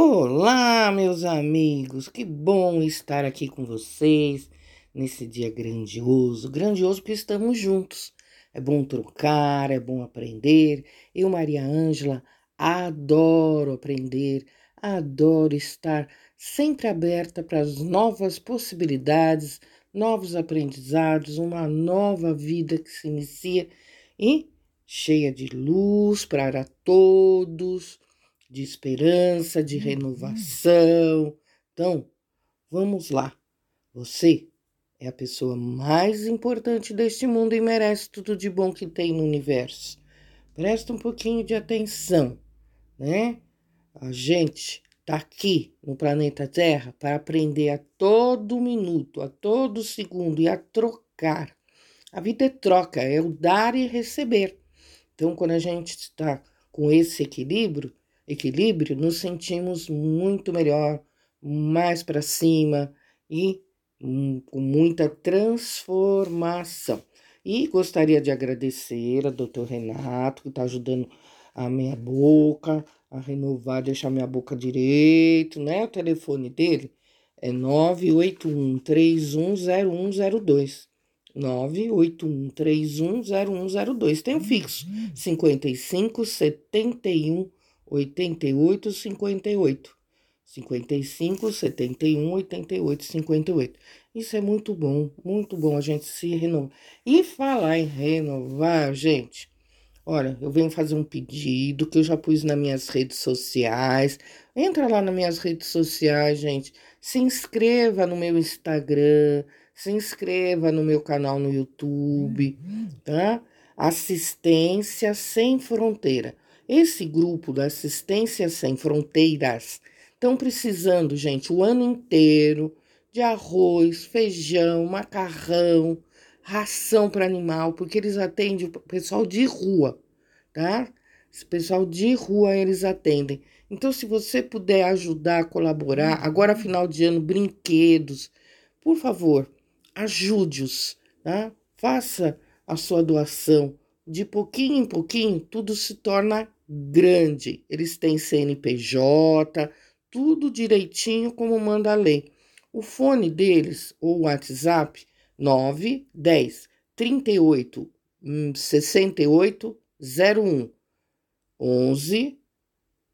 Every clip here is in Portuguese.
Olá, meus amigos, que bom estar aqui com vocês nesse dia grandioso. Grandioso porque estamos juntos. É bom trocar, é bom aprender. Eu, Maria Ângela, adoro aprender, adoro estar sempre aberta para as novas possibilidades, novos aprendizados, uma nova vida que se inicia e cheia de luz para todos de esperança, de uhum. renovação. Então, vamos lá. Você é a pessoa mais importante deste mundo e merece tudo de bom que tem no universo. Presta um pouquinho de atenção, né? A gente tá aqui no planeta Terra para aprender a todo minuto, a todo segundo e a trocar. A vida é troca, é o dar e receber. Então, quando a gente está com esse equilíbrio, equilíbrio, nos sentimos muito melhor, mais para cima e hum, com muita transformação. E gostaria de agradecer a doutor Renato, que está ajudando a minha boca a renovar, deixar minha boca direito, né? O telefone dele é 981 310102. 981 310102. Tem o fixo 55 71 88 58. 55 71 88 58. Isso é muito bom, muito bom a gente se renovar. E falar em renovar, gente. Olha, eu venho fazer um pedido que eu já pus nas minhas redes sociais. Entra lá nas minhas redes sociais, gente. Se inscreva no meu Instagram, se inscreva no meu canal no YouTube, tá? Assistência Sem Fronteira. Esse grupo da Assistência Sem Fronteiras estão precisando, gente, o ano inteiro de arroz, feijão, macarrão, ração para animal, porque eles atendem o pessoal de rua, tá? Esse pessoal de rua eles atendem. Então, se você puder ajudar, colaborar, agora final de ano, brinquedos, por favor, ajude-os, tá? Faça a sua doação. De pouquinho em pouquinho, tudo se torna grande. Eles têm CNPJ, tudo direitinho como manda a lei. O fone deles, ou WhatsApp, 9 10 38 68 01 11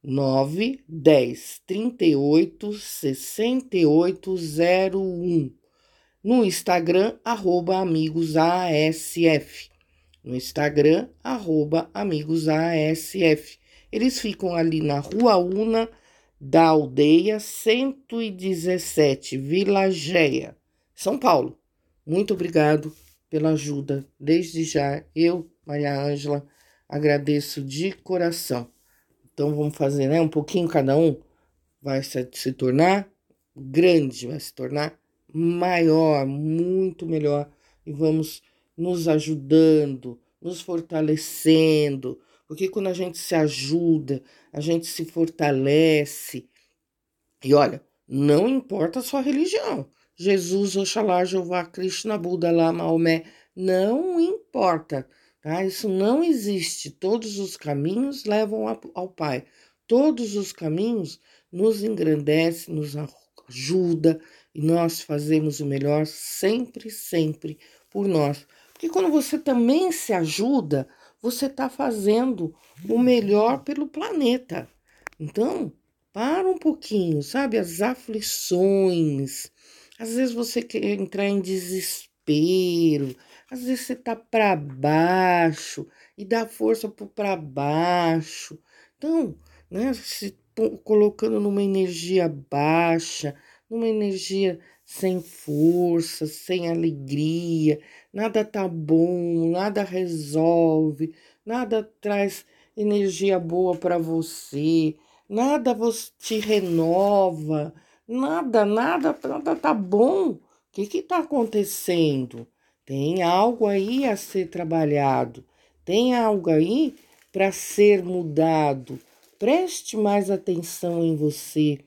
9 10 38 68 01 no Instagram, arroba amigos ASF no Instagram, arroba amigosASF. Eles ficam ali na Rua Una da Aldeia 117, Vila Géia, São Paulo. Muito obrigado pela ajuda. Desde já, eu, Maria Ângela, agradeço de coração. Então vamos fazer, né? Um pouquinho cada um vai se, se tornar grande, vai se tornar maior, muito melhor. E vamos nos ajudando, nos fortalecendo, porque quando a gente se ajuda, a gente se fortalece. E olha, não importa a sua religião. Jesus, Oxalá, Jeová, Krishna, Buda, lá, Maomé, não importa, tá? Isso não existe. Todos os caminhos levam ao Pai. Todos os caminhos nos engrandece, nos ajuda e nós fazemos o melhor sempre, sempre por nós. Porque quando você também se ajuda, você está fazendo o melhor pelo planeta. Então, para um pouquinho, sabe? As aflições. Às vezes você quer entrar em desespero, às vezes você tá para baixo e dá força para baixo. Então, né, se colocando numa energia baixa, numa energia sem força, sem alegria, nada tá bom, nada resolve, nada traz energia boa para você, nada te renova, nada, nada, nada tá bom. O que que tá acontecendo? Tem algo aí a ser trabalhado, tem algo aí para ser mudado. Preste mais atenção em você,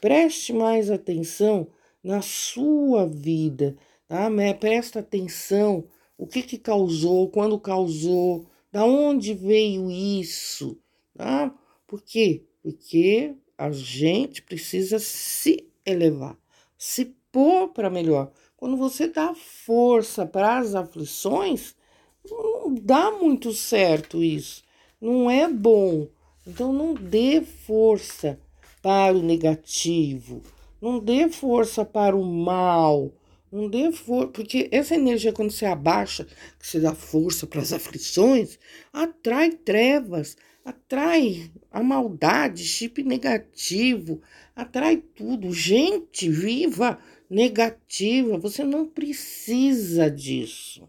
preste mais atenção na sua vida, tá? Presta atenção, o que que causou, quando causou, da onde veio isso, tá? Por quê? Porque A gente precisa se elevar, se pôr para melhor. Quando você dá força para as aflições, não dá muito certo isso. Não é bom. Então não dê força para o negativo. Não dê força para o mal. Não dê força, porque essa energia, quando você abaixa, que você dá força para as aflições, atrai trevas, atrai a maldade, chip negativo, atrai tudo. Gente viva negativa, você não precisa disso.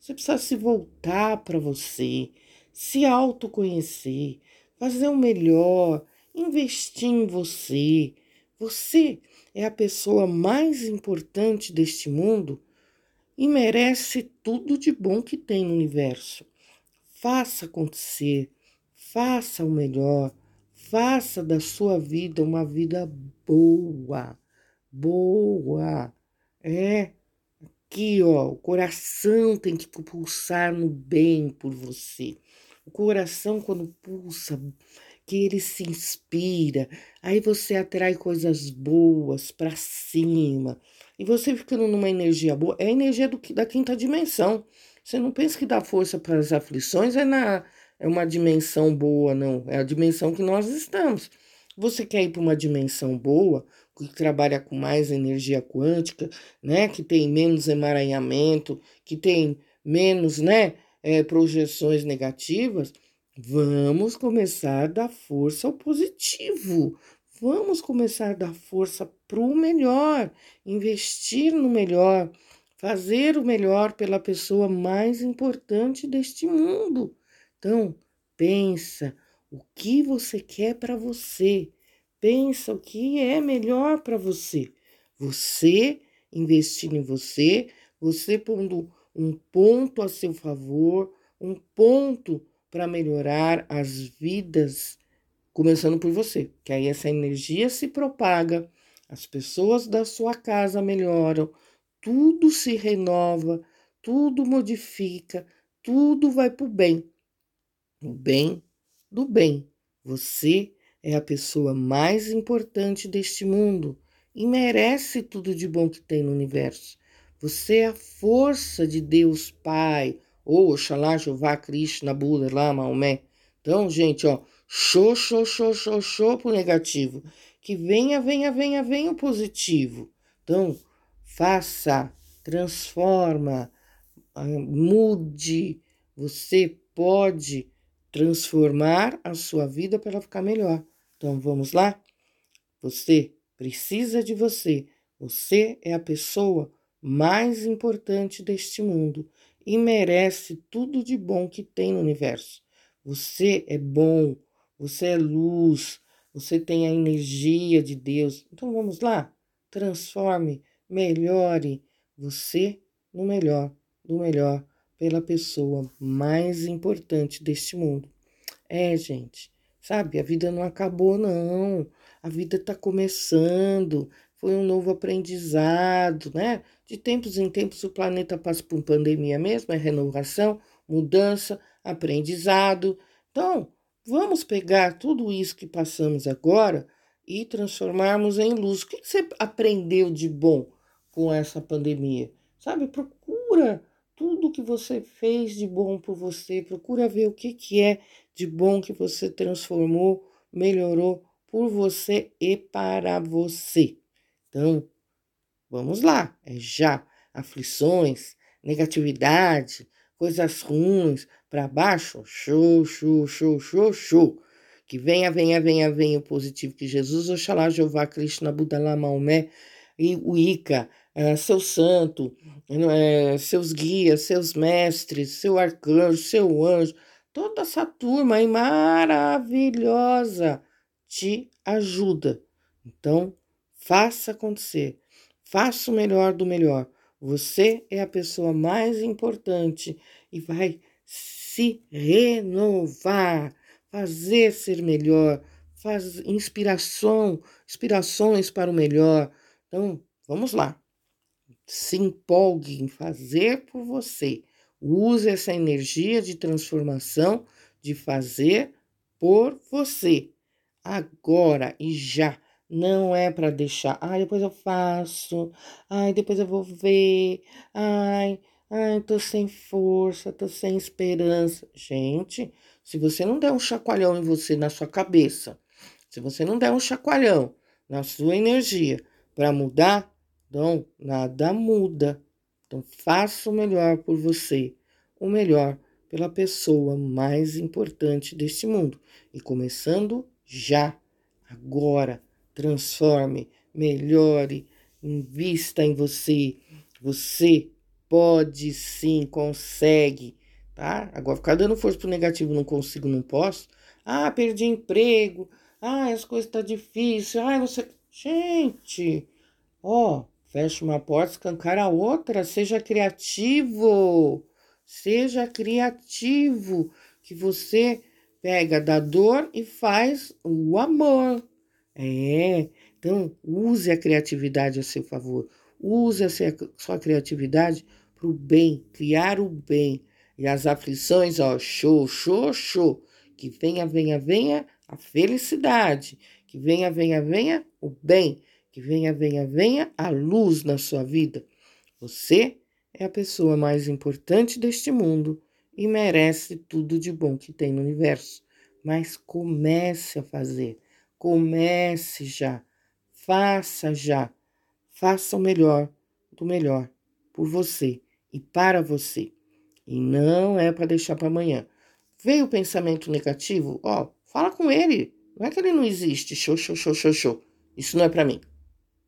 Você precisa se voltar para você, se autoconhecer, fazer o melhor, investir em você. Você é a pessoa mais importante deste mundo e merece tudo de bom que tem no universo. Faça acontecer, faça o melhor, faça da sua vida uma vida boa, boa. É aqui, ó, o coração tem que pulsar no bem por você. O coração quando pulsa que ele se inspira, aí você atrai coisas boas para cima. E você ficando numa energia boa, é a energia do, da quinta dimensão. Você não pensa que dá força para as aflições, é, na, é uma dimensão boa, não. É a dimensão que nós estamos. Você quer ir para uma dimensão boa, que trabalha com mais energia quântica, né? Que tem menos emaranhamento, que tem menos, né? É, projeções negativas Vamos começar a dar força ao positivo. Vamos começar a dar força para o melhor, investir no melhor, fazer o melhor pela pessoa mais importante deste mundo. Então, pensa o que você quer para você. Pensa o que é melhor para você. Você investindo em você, você pondo um ponto a seu favor, um ponto para melhorar as vidas, começando por você, que aí essa energia se propaga, as pessoas da sua casa melhoram, tudo se renova, tudo modifica, tudo vai para o bem. O bem do bem. Você é a pessoa mais importante deste mundo e merece tudo de bom que tem no universo. Você é a força de Deus Pai, ou Oxalá, Jeová, Krishna, Buda, lá, Maomé. Então, gente, ó, show, show, show, show, show pro negativo. Que venha, venha, venha, venha o positivo. Então, faça, transforma, ah, mude. Você pode transformar a sua vida para ela ficar melhor. Então, vamos lá? Você precisa de você. Você é a pessoa mais importante deste mundo e merece tudo de bom que tem no universo. Você é bom, você é luz, você tem a energia de Deus. Então vamos lá, transforme, melhore você no melhor, do melhor pela pessoa mais importante deste mundo. É, gente, sabe, a vida não acabou não. A vida está começando, foi um novo aprendizado, né? De tempos em tempos o planeta passa por pandemia mesmo, é renovação, mudança, aprendizado. Então, vamos pegar tudo isso que passamos agora e transformarmos em luz. O que você aprendeu de bom com essa pandemia? Sabe, procura tudo que você fez de bom por você, procura ver o que, que é de bom que você transformou, melhorou por você e para você. Então, vamos lá, é já. Aflições, negatividade, coisas ruins, para baixo, show, show, show, show, show. Que venha, venha, venha, venha o positivo, que Jesus, Oxalá, Jeová, Krishna, Buda, Lá, Maomé, e o Ica, é, seu santo, é, seus guias, seus mestres, seu arcanjo, seu anjo, toda essa turma aí maravilhosa te ajuda. Então, Faça acontecer. Faça o melhor do melhor. Você é a pessoa mais importante e vai se renovar, fazer ser melhor, faz inspiração, inspirações para o melhor. Então, vamos lá. Se empolgue em fazer por você. Use essa energia de transformação de fazer por você. agora e já. Não é para deixar, ai, depois eu faço, ai, depois eu vou ver, ai, ai, tô sem força, tô sem esperança. Gente, se você não der um chacoalhão em você, na sua cabeça, se você não der um chacoalhão na sua energia para mudar, então nada muda. Então faça o melhor por você, o melhor pela pessoa mais importante deste mundo. E começando já, agora, transforme, melhore, invista em você. Você pode sim, consegue, tá? Agora ficar dando força pro negativo, não consigo, não posso. Ah, perdi emprego. Ah, as coisas tá difícil. Ah, você, gente, ó, fecha uma porta, escancara a outra, seja criativo. Seja criativo, que você pega da dor e faz o amor. É, então use a criatividade a seu favor. Use a sua criatividade para o bem, criar o bem. E as aflições, ó, show, show, show. Que venha, venha, venha a felicidade. Que venha, venha, venha o bem. Que venha, venha, venha a luz na sua vida. Você é a pessoa mais importante deste mundo e merece tudo de bom que tem no universo. Mas comece a fazer, comece já, faça já, faça o melhor do melhor por você e para você. E não é para deixar para amanhã. Veio o pensamento negativo, ó, fala com ele. Não é que ele não existe, show, show, show, show, show. Isso não é para mim.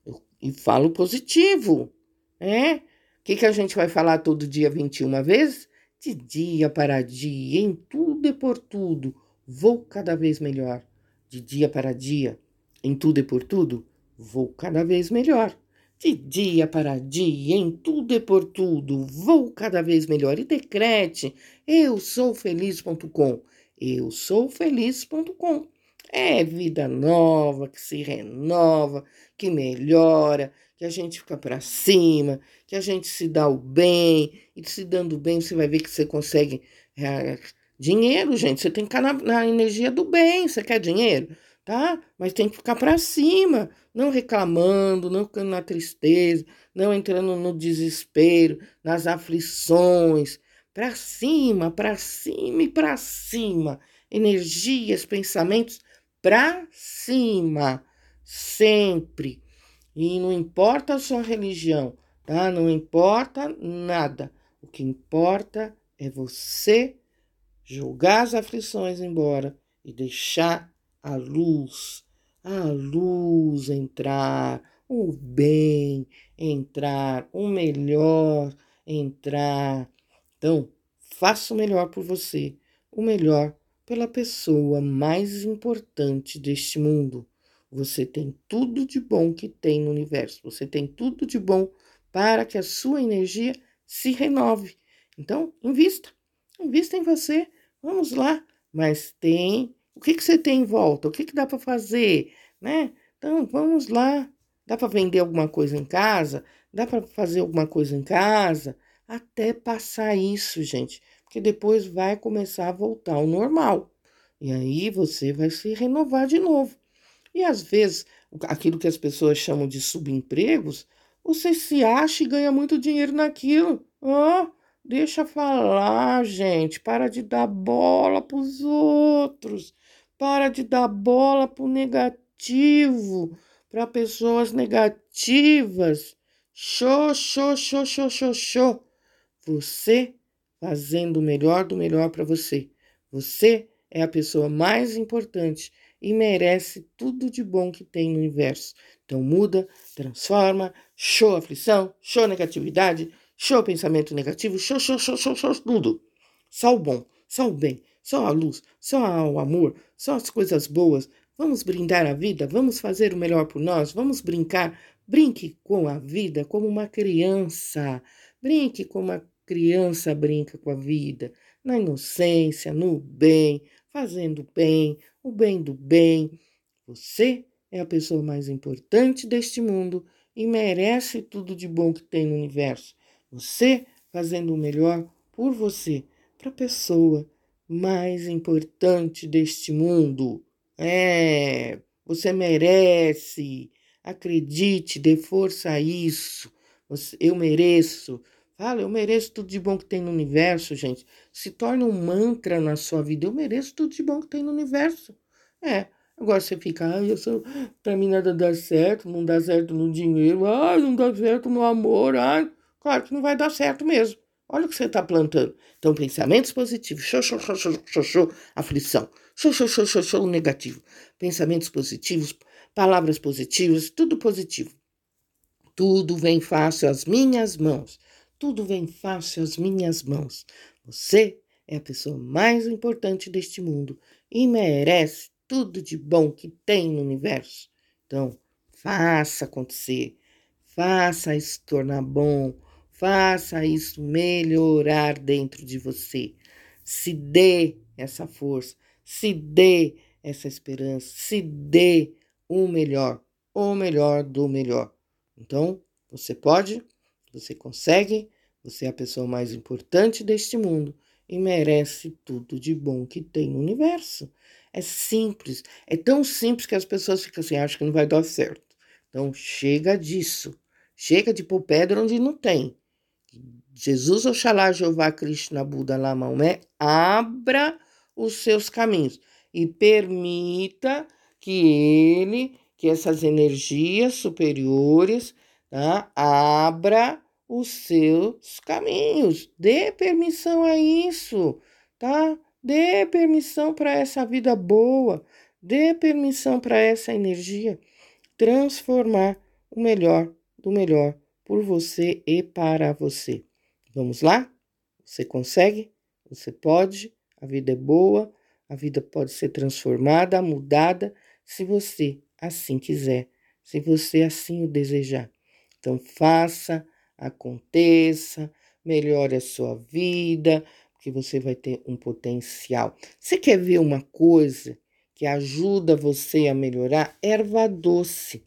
Eu, e falo positivo, é? O que, que a gente vai falar todo dia 21 vezes? De dia para dia, em tudo e por tudo, vou cada vez melhor. De dia para dia, em tudo e por tudo, vou cada vez melhor. De dia para dia, em tudo e por tudo, vou cada vez melhor. E decrete: eu sou feliz.com. Eu sou feliz.com. É vida nova, que se renova, que melhora, que a gente fica para cima, que a gente se dá o bem, e se dando bem você vai ver que você consegue é, dinheiro, gente. Você tem que ficar na, na, energia do bem. Você quer dinheiro, tá? Mas tem que ficar para cima, não reclamando, não ficando na tristeza, não entrando no desespero, nas aflições. Para cima, para cima e para cima. Energias, pensamentos para cima, sempre e não importa a sua religião, tá? Não importa nada. O que importa é você jogar as aflições embora e deixar a luz, a luz entrar, o bem entrar, o melhor entrar. Então, faça o melhor por você, o melhor pela pessoa mais importante deste mundo. Você tem tudo de bom que tem no universo. Você tem tudo de bom para que a sua energia se renove. Então, invista. Invista em você. Vamos lá. Mas tem. O que, que você tem em volta? O que, que dá para fazer? Né? Então, vamos lá. Dá para vender alguma coisa em casa? Dá para fazer alguma coisa em casa? Até passar isso, gente. Porque depois vai começar a voltar ao normal. E aí você vai se renovar de novo. E às vezes, aquilo que as pessoas chamam de subempregos, você se acha e ganha muito dinheiro naquilo. Ah, deixa falar, gente. Para de dar bola para os outros. Para de dar bola para o negativo, para pessoas negativas. Show, show, show, show, show, show. Você fazendo o melhor do melhor para você. Você é a pessoa mais importante e merece tudo de bom que tem no universo. Então muda, transforma, show aflição, show negatividade, show pensamento negativo, show, show, show, show, show, tudo. Só o bom, só o bem, só a luz, só o amor, só as coisas boas. Vamos brindar a vida, vamos fazer o melhor por nós, vamos brincar. Brinque com a vida como uma criança. Brinque como uma criança brinca com a vida, na inocência, no bem, fazendo bem, o bem do bem. Você é a pessoa mais importante deste mundo e merece tudo de bom que tem no universo. Você fazendo o melhor por você, para a pessoa mais importante deste mundo. É, você merece. Acredite, dê força a isso. Eu mereço. Fala, eu mereço tudo de bom que tem no universo, gente. Se torna um mantra na sua vida. Eu mereço tudo de bom que tem no universo. É. Agora você fica, ai, eu sou, pra mim nada dá certo, não dá certo no dinheiro, ai, não dá certo no amor, ai. Claro que não vai dar certo mesmo. Olha o que você está plantando. Então, pensamentos positivos, show, show, show, aflição, show, show, show, negativo. Pensamentos positivos, palavras positivas, tudo positivo. Tudo vem fácil às minhas mãos. Tudo vem fácil às minhas mãos. Você é a pessoa mais importante deste mundo e merece tudo de bom que tem no universo. Então, faça acontecer. Faça se tornar bom. Faça isso melhorar dentro de você. Se dê essa força. Se dê essa esperança. Se dê o melhor. O melhor do melhor. Então, você pode, você consegue, você é a pessoa mais importante deste mundo e merece tudo de bom que tem no universo. É simples, é tão simples que as pessoas ficam assim, acham que não vai dar certo. Então, chega disso. Chega de pôr pedra onde não tem. Jesus, Oxalá, Jeová, Krishna, Buda, Lá, abra os seus caminhos e permita que ele que essas energias superiores tá, abra os seus caminhos. Dê permissão a isso, tá? Dê permissão para essa vida boa. Dê permissão para essa energia transformar o melhor do melhor por você e para você. Vamos lá? Você consegue? Você pode? A vida é boa, a vida pode ser transformada, mudada, se você assim quiser, se você assim o desejar. Então, faça, aconteça, melhore a sua vida, porque você vai ter um potencial. Você quer ver uma coisa que ajuda você a melhorar? Erva doce.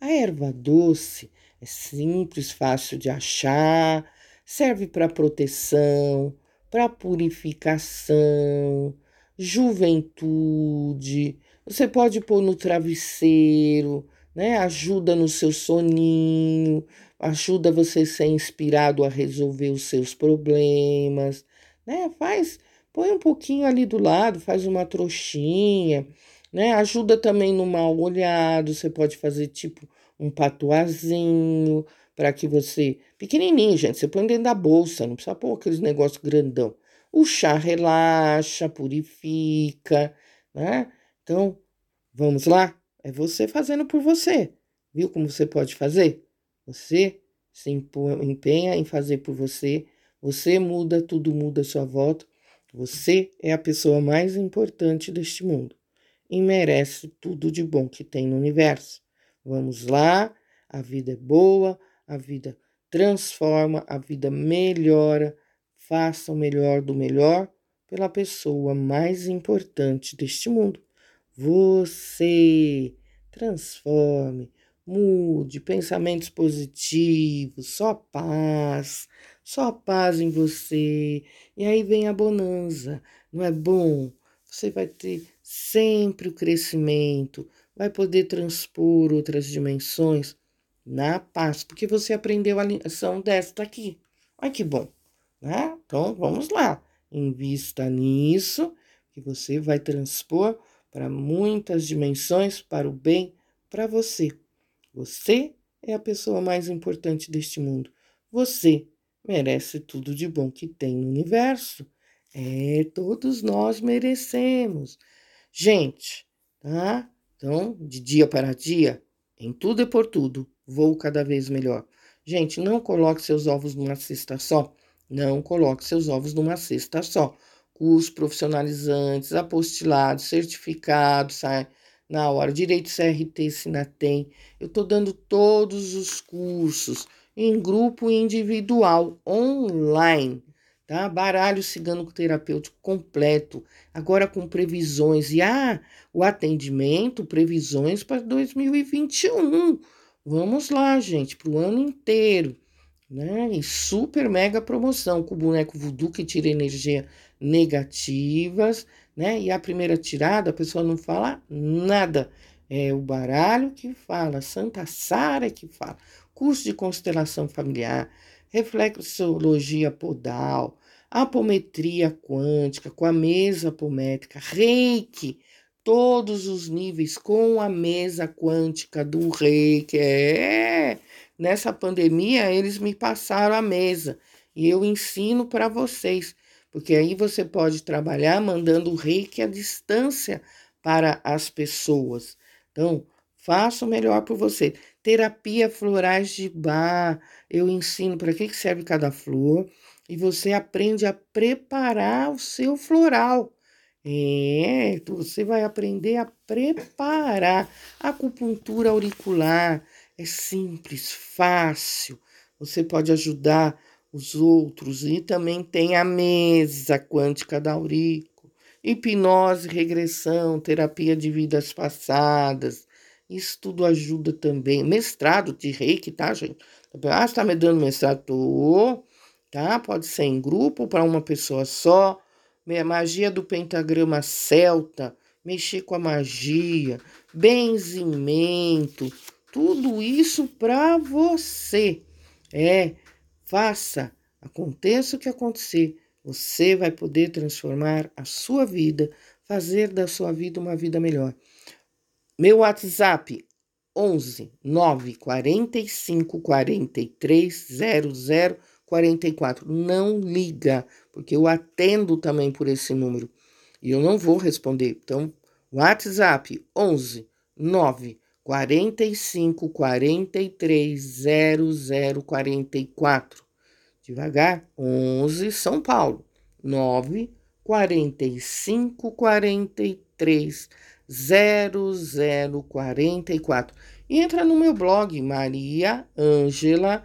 A erva doce é simples, fácil de achar, serve para proteção, para purificação, juventude, você pode pôr no travesseiro, né? Ajuda no seu soninho, ajuda você a ser inspirado a resolver os seus problemas, né? Faz, põe um pouquinho ali do lado, faz uma trouxinha, né? Ajuda também no mal olhado, você pode fazer tipo um patuazinho para que você, pequenininho, gente, você põe dentro da bolsa, não precisa pôr aqueles negócios grandão. O chá relaxa, purifica, né? Então, vamos lá? É você fazendo por você. Viu como você pode fazer? Você se empenha em fazer por você. Você muda, tudo muda à sua volta. Você é a pessoa mais importante deste mundo e merece tudo de bom que tem no universo. Vamos lá, a vida é boa, a vida transforma, a vida melhora. Faça o melhor do melhor pela pessoa mais importante deste mundo. Você transforme, mude, pensamentos positivos, só paz, só paz em você. E aí vem a bonança, não é bom? Você vai ter sempre o crescimento, vai poder transpor outras dimensões na paz, porque você aprendeu a lição desta aqui. Olha que bom, né? Então vamos lá, invista nisso, que você vai transpor para muitas dimensões, para o bem, para você. Você é a pessoa mais importante deste mundo. Você merece tudo de bom que tem no universo. É, todos nós merecemos. Gente, tá? Então, de dia para dia, em tudo e por tudo, vou cada vez melhor. Gente, não coloque seus ovos numa cesta só. Não coloque seus ovos numa cesta só cursos profissionalizantes, apostilados, certificados, sai na hora, direito CRT, se não tem. Eu estou dando todos os cursos em grupo individual, online, tá? Baralho cigano terapêutico completo, agora com previsões. E ah, o atendimento, previsões para 2021. Vamos lá, gente, para o ano inteiro né? E super mega promoção com o boneco voodoo que tira energia negativas, né? E a primeira tirada, a pessoa não fala nada. É o baralho que fala, Santa Sara que fala. Curso de constelação familiar, reflexologia podal, apometria quântica, com a mesa apométrica, reiki, todos os níveis com a mesa quântica do reiki. É, nessa pandemia eles me passaram a mesa e eu ensino para vocês, porque aí você pode trabalhar mandando o reiki à distância para as pessoas. Então, faça o melhor por você. Terapia florais de bar, eu ensino para que serve cada flor e você aprende a preparar o seu floral. É, você vai aprender a preparar. Acupuntura auricular é simples, fácil. Você pode ajudar os outros e também tem a mesa quântica da aurico, hipnose, regressão, terapia de vidas passadas. Isso tudo ajuda também. Mestrado de reiki, tá, gente? Ah, você tá me dando mestrado? Tô tá? Pode ser em grupo para uma pessoa só. Magia do pentagrama celta, mexer com a magia, benzimento, tudo isso para você. É, faça, aconteça o que acontecer, você vai poder transformar a sua vida, fazer da sua vida uma vida melhor. Meu WhatsApp 11 9 45 43 00 44. Não liga, porque eu atendo também por esse número e eu não vou responder. Então, WhatsApp 11 9 45 43 00 44. Devagar, 11 São Paulo, 9 45 43 0044. E entra no meu blog Maria Ângela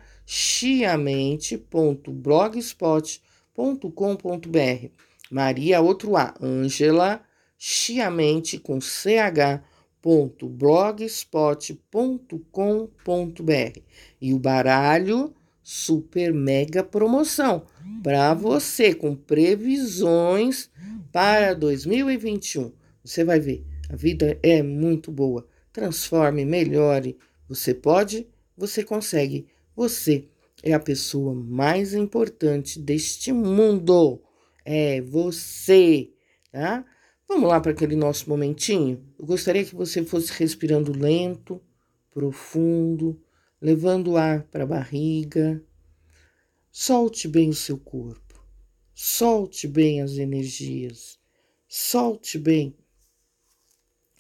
chiamente.blogspot.com.br. Maria, outro A, Ângela, chiamente com ch.blogspot.com.br. E o baralho super mega promoção para você com previsões para 2021. Você vai ver, a vida é muito boa. Transforme, melhore. Você pode, você consegue. Você é a pessoa mais importante deste mundo. É você, tá? Vamos lá para aquele nosso momentinho? Eu gostaria que você fosse respirando lento, profundo, levando o ar para a barriga. Solte bem o seu corpo. Solte bem as energias. Solte bem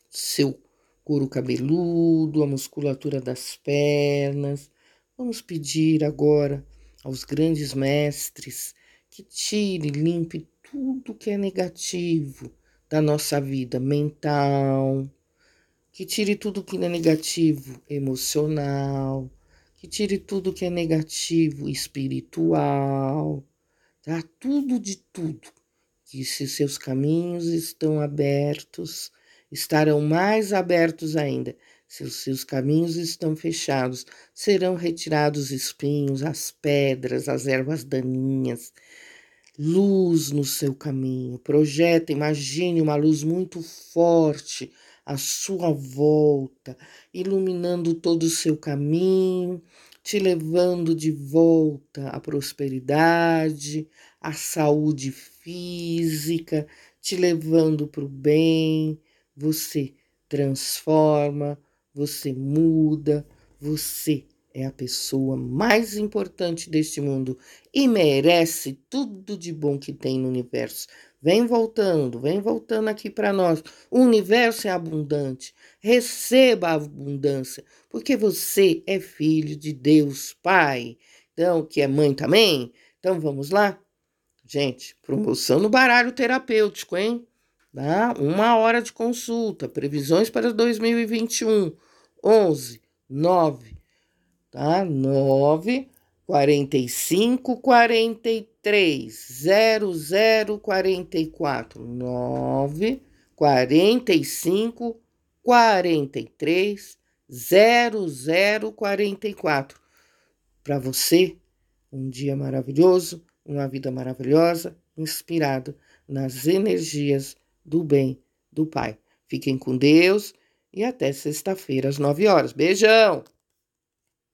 seu couro cabeludo, a musculatura das pernas Vamos pedir agora aos grandes mestres que tire, limpe tudo que é negativo da nossa vida mental, que tire tudo que é negativo emocional, que tire tudo que é negativo espiritual, tá? Tudo de tudo. Que se seus caminhos estão abertos, estarão mais abertos ainda se os seus caminhos estão fechados, serão retirados os espinhos, as pedras, as ervas daninhas. Luz no seu caminho. Projeta, imagine uma luz muito forte à sua volta, iluminando todo o seu caminho, te levando de volta à prosperidade, à saúde física, te levando para o bem. Você transforma, você muda, você é a pessoa mais importante deste mundo e merece tudo de bom que tem no universo. Vem voltando, vem voltando aqui para nós. O universo é abundante. Receba a abundância, porque você é filho de Deus Pai. Então, que é mãe também. Então, vamos lá? Gente, promoção no baralho terapêutico, hein? Tá? Uma hora de consulta, previsões para 2021, 11, 9, tá? 9, 45, 43, 00, 44, 9, 45, 43, 00, 44. Para você, um dia maravilhoso, uma vida maravilhosa, inspirado nas energias do bem do Pai. Fiquem com Deus e até sexta-feira às nove horas. Beijão!